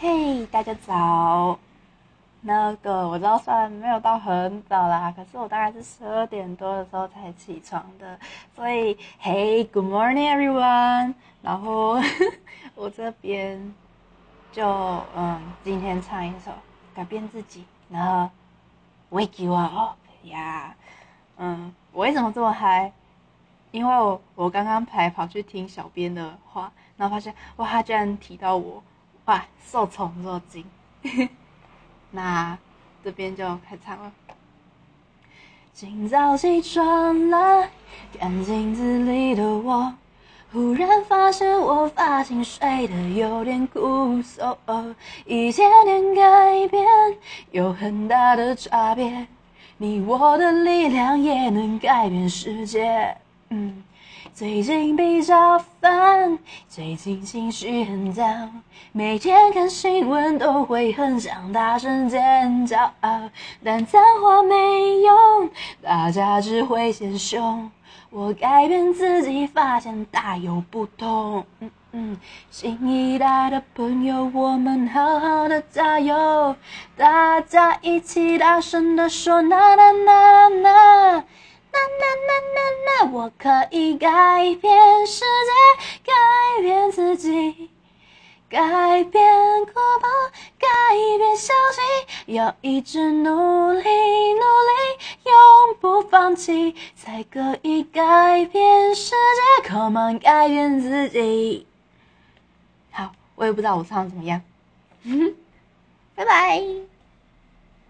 嘿，大家早。那个我知道，虽然没有到很早啦，可是我大概是十二点多的时候才起床的。所以，Hey，Good morning everyone。然后 我这边就嗯，今天唱一首《改变自己》，然后 Wake you up 呀。嗯，我为什么这么嗨？因为我我刚刚才跑去听小编的话，然后发现哇，他居然提到我。哇，受宠若惊。那这边就开唱了。今早起床了，看镜子里的我，忽然发现我发型睡得有点枯瘦，一点点改变有很大的差别，你我的力量也能改变世界。嗯。最近比较烦，最近情绪很 down，每天看新闻都会很想大声尖叫，但脏话没用，大家只会嫌凶。我改变自己，发现大有不同。新一代的朋友，我们好好的加油，大家一起大声的说。呐呐呐呐呐！我可以改变世界，改变自己，改变过往，改变消息，要一直努力，努力，永不放弃，才可以改变世界。Come on，改变自己。好，我也不知道我唱的怎么样。拜拜。